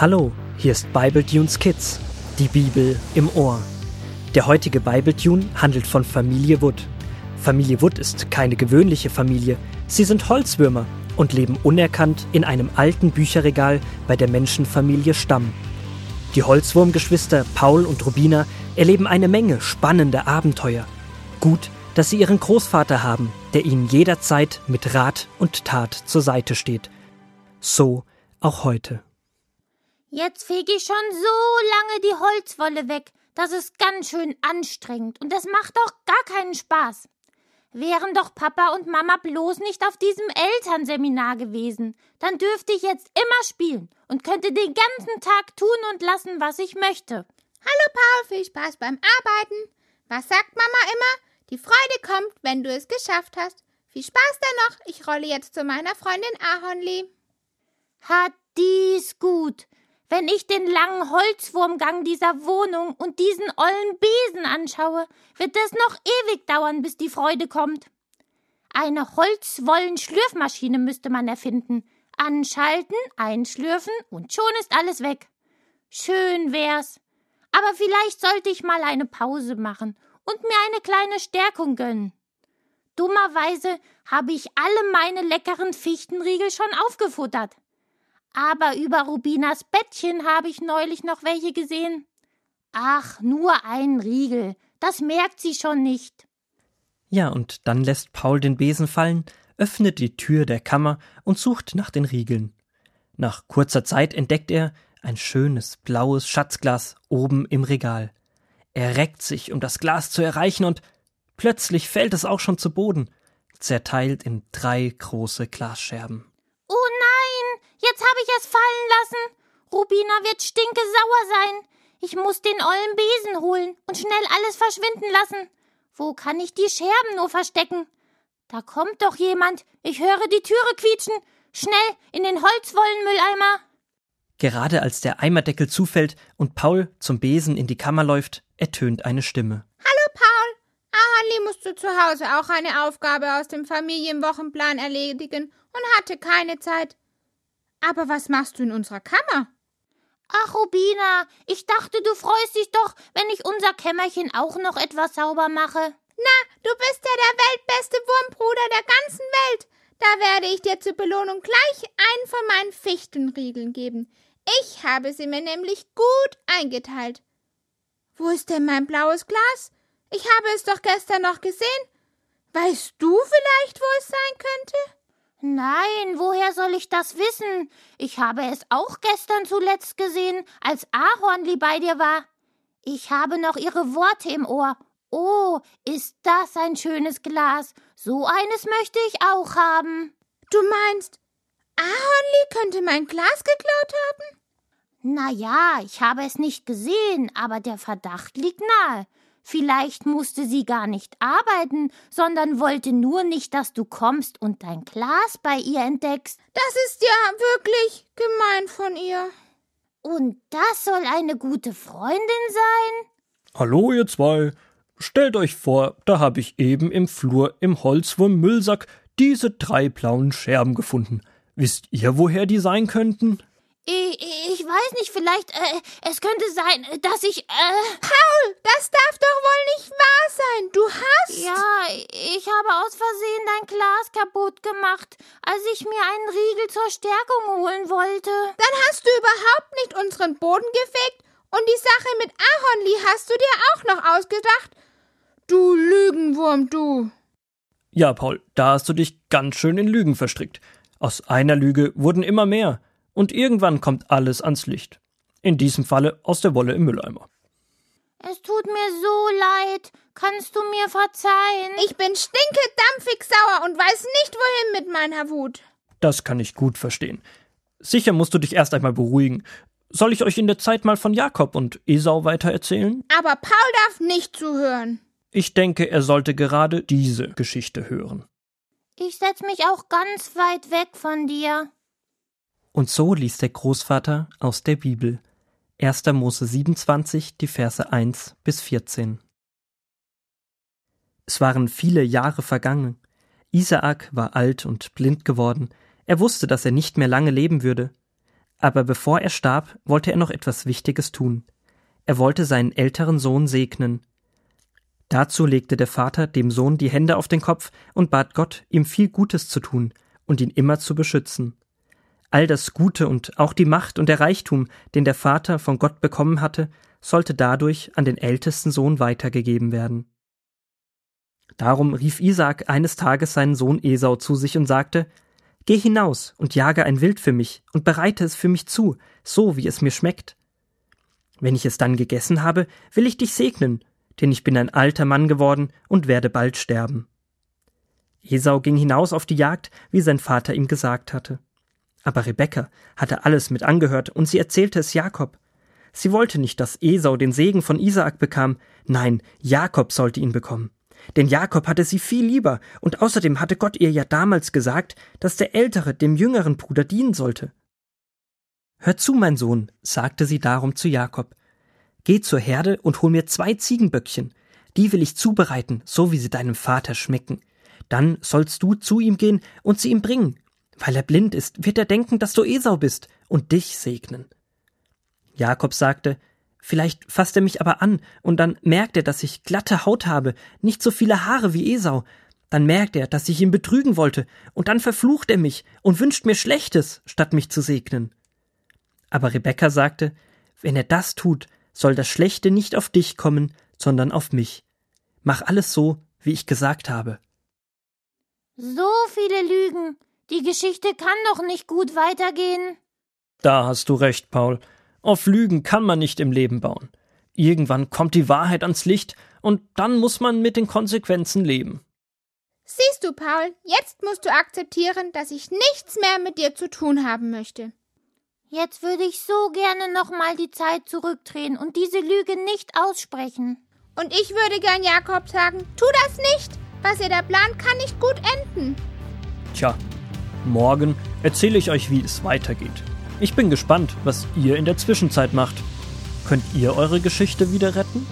Hallo, hier ist Bible Tunes Kids, die Bibel im Ohr. Der heutige Bible Tune handelt von Familie Wood. Familie Wood ist keine gewöhnliche Familie, sie sind Holzwürmer und leben unerkannt in einem alten Bücherregal bei der Menschenfamilie Stamm. Die Holzwurmgeschwister Paul und Rubina erleben eine Menge spannender Abenteuer. Gut, dass sie ihren Großvater haben, der ihnen jederzeit mit Rat und Tat zur Seite steht. So auch heute. Jetzt fege ich schon so lange die Holzwolle weg. Das ist ganz schön anstrengend und das macht doch gar keinen Spaß. Wären doch Papa und Mama bloß nicht auf diesem Elternseminar gewesen, dann dürfte ich jetzt immer spielen und könnte den ganzen Tag tun und lassen, was ich möchte. Hallo Paul, viel Spaß beim Arbeiten. Was sagt Mama immer? Die Freude kommt, wenn du es geschafft hast. Viel Spaß da noch. Ich rolle jetzt zu meiner Freundin Ahornli. Hat dies gut wenn ich den langen Holzwurmgang dieser Wohnung und diesen ollen Besen anschaue, wird es noch ewig dauern, bis die Freude kommt. Eine Holzwollen-Schlürfmaschine müsste man erfinden. Anschalten, einschlürfen und schon ist alles weg. Schön wär's. Aber vielleicht sollte ich mal eine Pause machen und mir eine kleine Stärkung gönnen. Dummerweise habe ich alle meine leckeren Fichtenriegel schon aufgefuttert. Aber über Rubinas Bettchen habe ich neulich noch welche gesehen. Ach, nur ein Riegel. Das merkt sie schon nicht. Ja, und dann lässt Paul den Besen fallen, öffnet die Tür der Kammer und sucht nach den Riegeln. Nach kurzer Zeit entdeckt er ein schönes blaues Schatzglas oben im Regal. Er reckt sich, um das Glas zu erreichen, und plötzlich fällt es auch schon zu Boden, zerteilt in drei große Glasscherben. Jetzt habe ich es fallen lassen. Rubina wird stinkesauer sein. Ich muss den ollen Besen holen und schnell alles verschwinden lassen. Wo kann ich die Scherben nur verstecken? Da kommt doch jemand. Ich höre die Türe quietschen. Schnell in den Holzwollenmülleimer. Gerade als der Eimerdeckel zufällt und Paul zum Besen in die Kammer läuft, ertönt eine Stimme. Hallo Paul. Ahali musste zu Hause auch eine Aufgabe aus dem Familienwochenplan erledigen und hatte keine Zeit. Aber was machst du in unserer Kammer? Ach, Rubina, ich dachte, du freust dich doch, wenn ich unser Kämmerchen auch noch etwas sauber mache. Na, du bist ja der weltbeste Wurmbruder der ganzen Welt. Da werde ich dir zur Belohnung gleich einen von meinen Fichtenriegeln geben. Ich habe sie mir nämlich gut eingeteilt. Wo ist denn mein blaues Glas? Ich habe es doch gestern noch gesehen. Weißt du vielleicht, wo es sein könnte? Nein, woher soll ich das wissen? Ich habe es auch gestern zuletzt gesehen, als Ahornli bei dir war. Ich habe noch ihre Worte im Ohr. Oh, ist das ein schönes Glas. So eines möchte ich auch haben. Du meinst, Ahornli könnte mein Glas geklaut haben? Na ja, ich habe es nicht gesehen, aber der Verdacht liegt nahe. Vielleicht musste sie gar nicht arbeiten, sondern wollte nur nicht, dass du kommst und dein Glas bei ihr entdeckst. Das ist ja wirklich gemein von ihr. Und das soll eine gute Freundin sein? Hallo, ihr zwei. Stellt euch vor, da habe ich eben im Flur im Holzwurm-Müllsack diese drei blauen Scherben gefunden. Wisst ihr, woher die sein könnten? Ich, ich weiß nicht, vielleicht, äh, es könnte sein, dass ich, äh. Paul, das darf doch wohl nicht wahr sein. Du hast. Ja, ich habe aus Versehen dein Glas kaputt gemacht, als ich mir einen Riegel zur Stärkung holen wollte. Dann hast du überhaupt nicht unseren Boden gefegt und die Sache mit Ahornli hast du dir auch noch ausgedacht. Du Lügenwurm, du. Ja, Paul, da hast du dich ganz schön in Lügen verstrickt. Aus einer Lüge wurden immer mehr und irgendwann kommt alles ans Licht. In diesem Falle aus der Wolle im Mülleimer. Es tut mir so leid. Kannst du mir verzeihen? Ich bin stinkedampfig sauer und weiß nicht wohin mit meiner Wut. Das kann ich gut verstehen. Sicher musst du dich erst einmal beruhigen. Soll ich euch in der Zeit mal von Jakob und Esau weiter erzählen? Aber Paul darf nicht zuhören. Ich denke, er sollte gerade diese Geschichte hören. Ich setz mich auch ganz weit weg von dir. Und so liest der Großvater aus der Bibel. 1. Mose 27, die Verse 1 bis 14. Es waren viele Jahre vergangen. Isaak war alt und blind geworden. Er wusste, dass er nicht mehr lange leben würde. Aber bevor er starb, wollte er noch etwas Wichtiges tun. Er wollte seinen älteren Sohn segnen. Dazu legte der Vater dem Sohn die Hände auf den Kopf und bat Gott, ihm viel Gutes zu tun und ihn immer zu beschützen. All das Gute und auch die Macht und der Reichtum, den der Vater von Gott bekommen hatte, sollte dadurch an den ältesten Sohn weitergegeben werden. Darum rief Isaak eines Tages seinen Sohn Esau zu sich und sagte Geh hinaus und jage ein Wild für mich und bereite es für mich zu, so wie es mir schmeckt. Wenn ich es dann gegessen habe, will ich dich segnen, denn ich bin ein alter Mann geworden und werde bald sterben. Esau ging hinaus auf die Jagd, wie sein Vater ihm gesagt hatte. Aber Rebekka hatte alles mit angehört und sie erzählte es Jakob. Sie wollte nicht, dass Esau den Segen von Isaak bekam, nein, Jakob sollte ihn bekommen. Denn Jakob hatte sie viel lieber, und außerdem hatte Gott ihr ja damals gesagt, dass der Ältere dem jüngeren Bruder dienen sollte. Hör zu, mein Sohn, sagte sie darum zu Jakob. Geh zur Herde und hol mir zwei Ziegenböckchen. Die will ich zubereiten, so wie sie deinem Vater schmecken. Dann sollst du zu ihm gehen und sie ihm bringen. Weil er blind ist, wird er denken, dass du Esau bist und dich segnen. Jakob sagte, Vielleicht fasst er mich aber an, und dann merkt er, dass ich glatte Haut habe, nicht so viele Haare wie Esau. Dann merkt er, dass ich ihn betrügen wollte, und dann verflucht er mich und wünscht mir Schlechtes, statt mich zu segnen. Aber Rebekka sagte, wenn er das tut, soll das Schlechte nicht auf dich kommen, sondern auf mich. Mach alles so, wie ich gesagt habe. So viele Lügen. Die Geschichte kann doch nicht gut weitergehen. Da hast du recht, Paul. Auf Lügen kann man nicht im Leben bauen. Irgendwann kommt die Wahrheit ans Licht und dann muss man mit den Konsequenzen leben. Siehst du, Paul, jetzt musst du akzeptieren, dass ich nichts mehr mit dir zu tun haben möchte. Jetzt würde ich so gerne nochmal die Zeit zurückdrehen und diese Lüge nicht aussprechen. Und ich würde gern Jakob sagen, tu das nicht. Was ihr da plant, kann nicht gut enden. Tja, morgen erzähle ich euch, wie es weitergeht. Ich bin gespannt, was ihr in der Zwischenzeit macht. Könnt ihr eure Geschichte wieder retten?